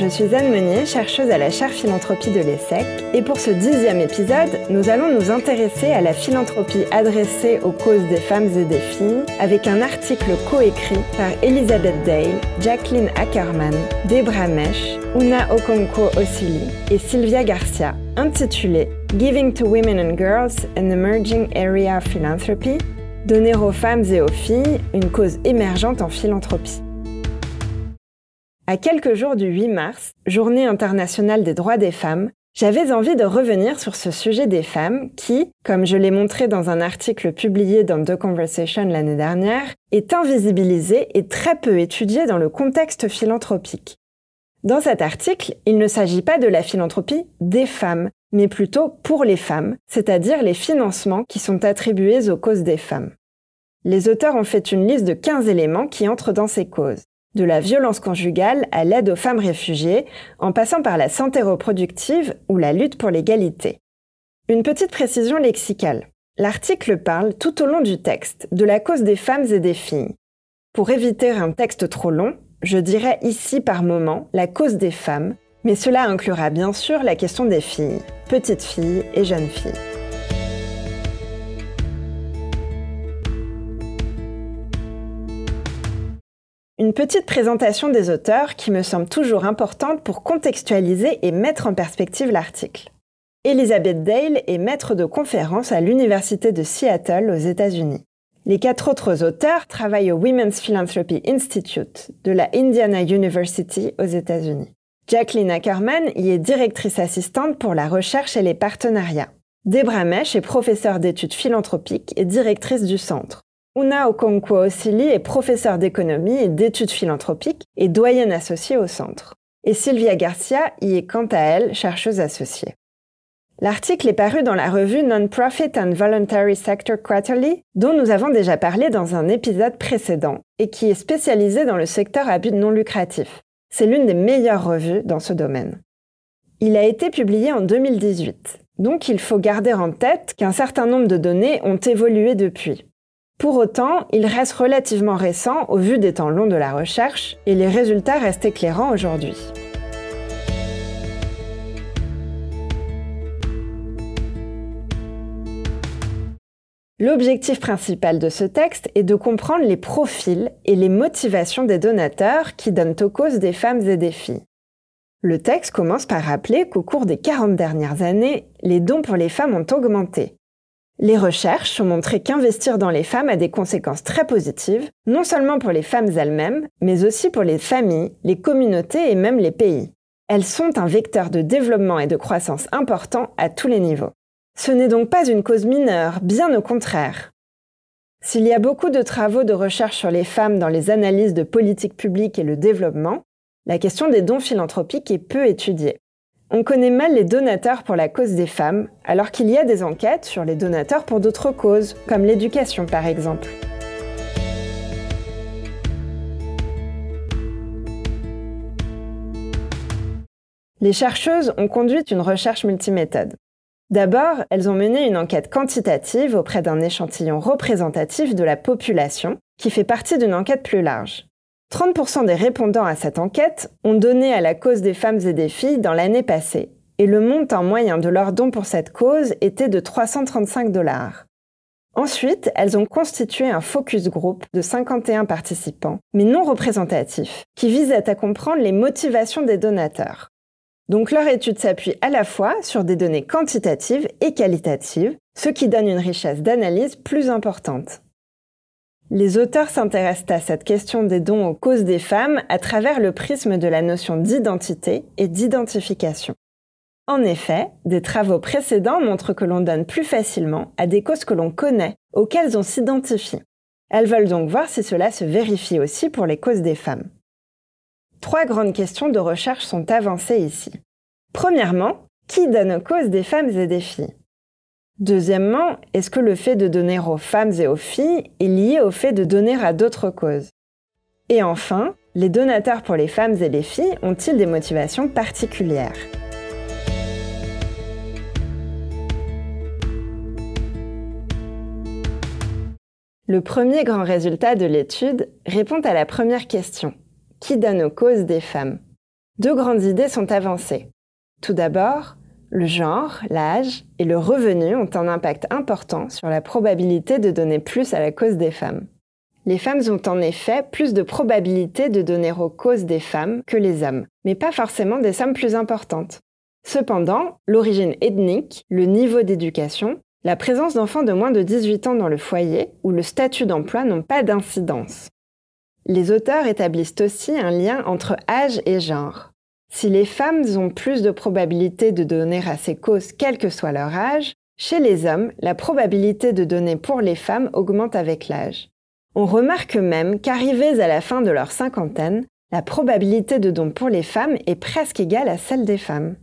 Je suis Anne Meunier, chercheuse à la chaire philanthropie de l'ESSEC, et pour ce dixième épisode, nous allons nous intéresser à la philanthropie adressée aux causes des femmes et des filles avec un article coécrit par Elizabeth Dale, Jacqueline Ackerman, Debra Mesh, Una Okonkwo Osili et Sylvia Garcia, intitulé Giving to Women and Girls an Emerging Area of Philanthropy, donner aux femmes et aux filles une cause émergente en philanthropie. À quelques jours du 8 mars, journée internationale des droits des femmes, j'avais envie de revenir sur ce sujet des femmes qui, comme je l'ai montré dans un article publié dans The Conversation l'année dernière, est invisibilisé et très peu étudié dans le contexte philanthropique. Dans cet article, il ne s'agit pas de la philanthropie des femmes, mais plutôt pour les femmes, c'est-à-dire les financements qui sont attribués aux causes des femmes. Les auteurs ont fait une liste de 15 éléments qui entrent dans ces causes de la violence conjugale à l'aide aux femmes réfugiées, en passant par la santé reproductive ou la lutte pour l'égalité. Une petite précision lexicale. L'article parle tout au long du texte de la cause des femmes et des filles. Pour éviter un texte trop long, je dirais ici par moment la cause des femmes, mais cela inclura bien sûr la question des filles, petites filles et jeunes filles. Une petite présentation des auteurs qui me semble toujours importante pour contextualiser et mettre en perspective l'article. Elizabeth Dale est maître de conférence à l'Université de Seattle aux États-Unis. Les quatre autres auteurs travaillent au Women's Philanthropy Institute de la Indiana University aux États-Unis. Jacqueline Ackerman y est directrice assistante pour la recherche et les partenariats. Debra Mesh est professeure d'études philanthropiques et directrice du centre. Una Okonkwo Osili est professeure d'économie et d'études philanthropiques et doyenne associée au centre. Et Sylvia Garcia y est quant à elle chercheuse associée. L'article est paru dans la revue Non-Profit and Voluntary Sector Quarterly, dont nous avons déjà parlé dans un épisode précédent, et qui est spécialisé dans le secteur à but non lucratif. C'est l'une des meilleures revues dans ce domaine. Il a été publié en 2018, donc il faut garder en tête qu'un certain nombre de données ont évolué depuis. Pour autant, il reste relativement récent au vu des temps longs de la recherche et les résultats restent éclairants aujourd'hui. L'objectif principal de ce texte est de comprendre les profils et les motivations des donateurs qui donnent aux causes des femmes et des filles. Le texte commence par rappeler qu'au cours des 40 dernières années, les dons pour les femmes ont augmenté, les recherches ont montré qu'investir dans les femmes a des conséquences très positives, non seulement pour les femmes elles-mêmes, mais aussi pour les familles, les communautés et même les pays. Elles sont un vecteur de développement et de croissance important à tous les niveaux. Ce n'est donc pas une cause mineure, bien au contraire. S'il y a beaucoup de travaux de recherche sur les femmes dans les analyses de politique publique et le développement, la question des dons philanthropiques est peu étudiée. On connaît mal les donateurs pour la cause des femmes, alors qu'il y a des enquêtes sur les donateurs pour d'autres causes, comme l'éducation par exemple. Les chercheuses ont conduit une recherche multiméthode. D'abord, elles ont mené une enquête quantitative auprès d'un échantillon représentatif de la population, qui fait partie d'une enquête plus large. 30% des répondants à cette enquête ont donné à la cause des femmes et des filles dans l'année passée, et le montant moyen de leurs dons pour cette cause était de 335 dollars. Ensuite, elles ont constitué un focus group de 51 participants, mais non représentatifs, qui visait à comprendre les motivations des donateurs. Donc leur étude s'appuie à la fois sur des données quantitatives et qualitatives, ce qui donne une richesse d'analyse plus importante. Les auteurs s'intéressent à cette question des dons aux causes des femmes à travers le prisme de la notion d'identité et d'identification. En effet, des travaux précédents montrent que l'on donne plus facilement à des causes que l'on connaît, auxquelles on s'identifie. Elles veulent donc voir si cela se vérifie aussi pour les causes des femmes. Trois grandes questions de recherche sont avancées ici. Premièrement, qui donne aux causes des femmes et des filles? Deuxièmement, est-ce que le fait de donner aux femmes et aux filles est lié au fait de donner à d'autres causes? Et enfin, les donateurs pour les femmes et les filles ont-ils des motivations particulières? Le premier grand résultat de l'étude répond à la première question. Qui donne aux causes des femmes? Deux grandes idées sont avancées. Tout d'abord, le genre, l'âge et le revenu ont un impact important sur la probabilité de donner plus à la cause des femmes. Les femmes ont en effet plus de probabilité de donner aux causes des femmes que les hommes, mais pas forcément des sommes plus importantes. Cependant, l'origine ethnique, le niveau d'éducation, la présence d'enfants de moins de 18 ans dans le foyer ou le statut d'emploi n'ont pas d'incidence. Les auteurs établissent aussi un lien entre âge et genre. Si les femmes ont plus de probabilité de donner à ces causes quel que soit leur âge, chez les hommes, la probabilité de donner pour les femmes augmente avec l'âge. On remarque même qu'arrivées à la fin de leur cinquantaine, la probabilité de don pour les femmes est presque égale à celle des femmes.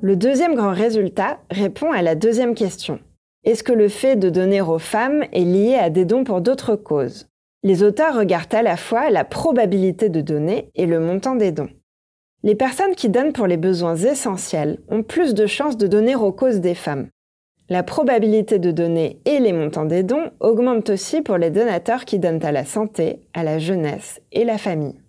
Le deuxième grand résultat répond à la deuxième question. Est-ce que le fait de donner aux femmes est lié à des dons pour d'autres causes? Les auteurs regardent à la fois la probabilité de donner et le montant des dons. Les personnes qui donnent pour les besoins essentiels ont plus de chances de donner aux causes des femmes. La probabilité de donner et les montants des dons augmentent aussi pour les donateurs qui donnent à la santé, à la jeunesse et la famille.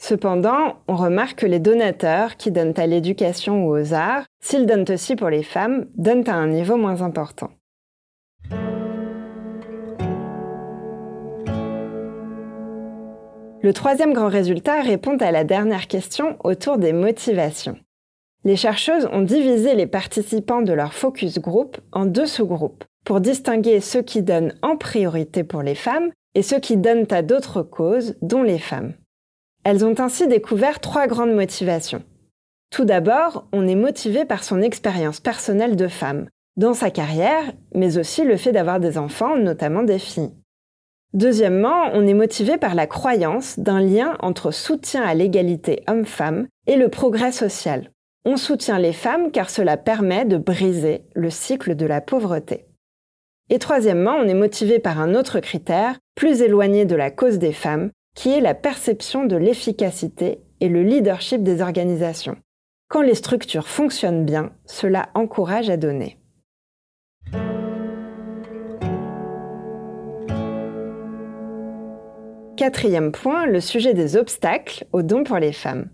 Cependant, on remarque que les donateurs qui donnent à l'éducation ou aux arts, s'ils donnent aussi pour les femmes, donnent à un niveau moins important. Le troisième grand résultat répond à la dernière question autour des motivations. Les chercheuses ont divisé les participants de leur focus group en deux sous-groupes pour distinguer ceux qui donnent en priorité pour les femmes et ceux qui donnent à d'autres causes, dont les femmes. Elles ont ainsi découvert trois grandes motivations. Tout d'abord, on est motivé par son expérience personnelle de femme, dans sa carrière, mais aussi le fait d'avoir des enfants, notamment des filles. Deuxièmement, on est motivé par la croyance d'un lien entre soutien à l'égalité homme-femme et le progrès social. On soutient les femmes car cela permet de briser le cycle de la pauvreté. Et troisièmement, on est motivé par un autre critère, plus éloigné de la cause des femmes, qui est la perception de l'efficacité et le leadership des organisations. Quand les structures fonctionnent bien, cela encourage à donner. Quatrième point, le sujet des obstacles aux dons pour les femmes.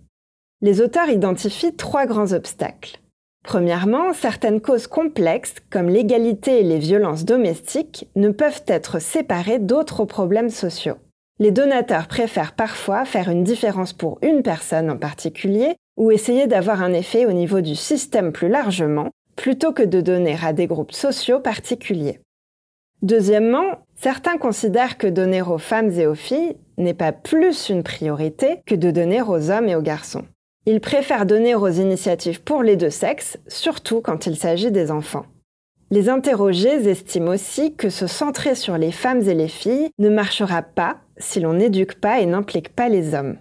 Les auteurs identifient trois grands obstacles. Premièrement, certaines causes complexes, comme l'égalité et les violences domestiques, ne peuvent être séparées d'autres problèmes sociaux. Les donateurs préfèrent parfois faire une différence pour une personne en particulier ou essayer d'avoir un effet au niveau du système plus largement, plutôt que de donner à des groupes sociaux particuliers. Deuxièmement, certains considèrent que donner aux femmes et aux filles n'est pas plus une priorité que de donner aux hommes et aux garçons. Ils préfèrent donner aux initiatives pour les deux sexes, surtout quand il s'agit des enfants. Les interrogés estiment aussi que se centrer sur les femmes et les filles ne marchera pas si l'on n'éduque pas et n'implique pas les hommes.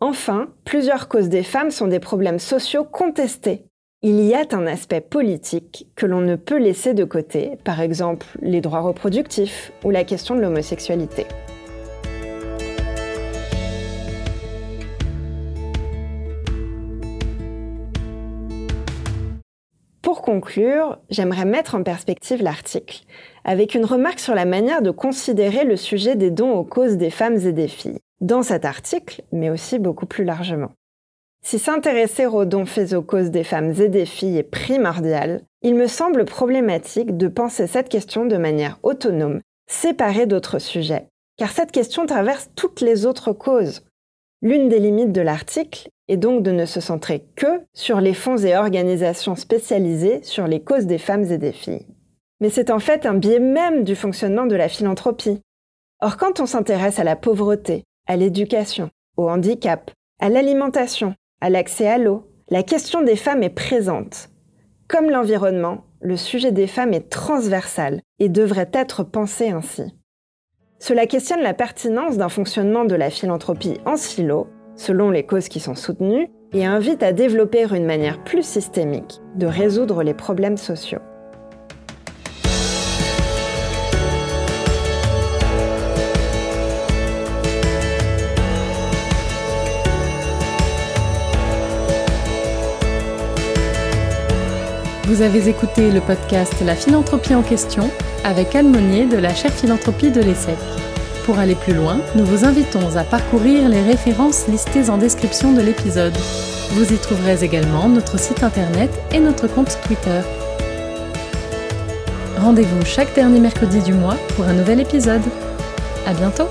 Enfin, plusieurs causes des femmes sont des problèmes sociaux contestés. Il y a un aspect politique que l'on ne peut laisser de côté, par exemple les droits reproductifs ou la question de l'homosexualité. Pour conclure, j'aimerais mettre en perspective l'article avec une remarque sur la manière de considérer le sujet des dons aux causes des femmes et des filles, dans cet article, mais aussi beaucoup plus largement. Si s'intéresser aux dons faits aux causes des femmes et des filles est primordial, il me semble problématique de penser cette question de manière autonome, séparée d'autres sujets, car cette question traverse toutes les autres causes. L'une des limites de l'article est donc de ne se centrer que sur les fonds et organisations spécialisés sur les causes des femmes et des filles. Mais c'est en fait un biais même du fonctionnement de la philanthropie. Or, quand on s'intéresse à la pauvreté, à l'éducation, au handicap, à l'alimentation, à l'accès à l'eau, la question des femmes est présente. Comme l'environnement, le sujet des femmes est transversal et devrait être pensé ainsi. Cela questionne la pertinence d'un fonctionnement de la philanthropie en silo, selon les causes qui sont soutenues, et invite à développer une manière plus systémique de résoudre les problèmes sociaux. Vous avez écouté le podcast La philanthropie en question avec Anne Monnier de la chaire philanthropie de l'ESSEC. Pour aller plus loin, nous vous invitons à parcourir les références listées en description de l'épisode. Vous y trouverez également notre site internet et notre compte Twitter. Rendez-vous chaque dernier mercredi du mois pour un nouvel épisode. À bientôt!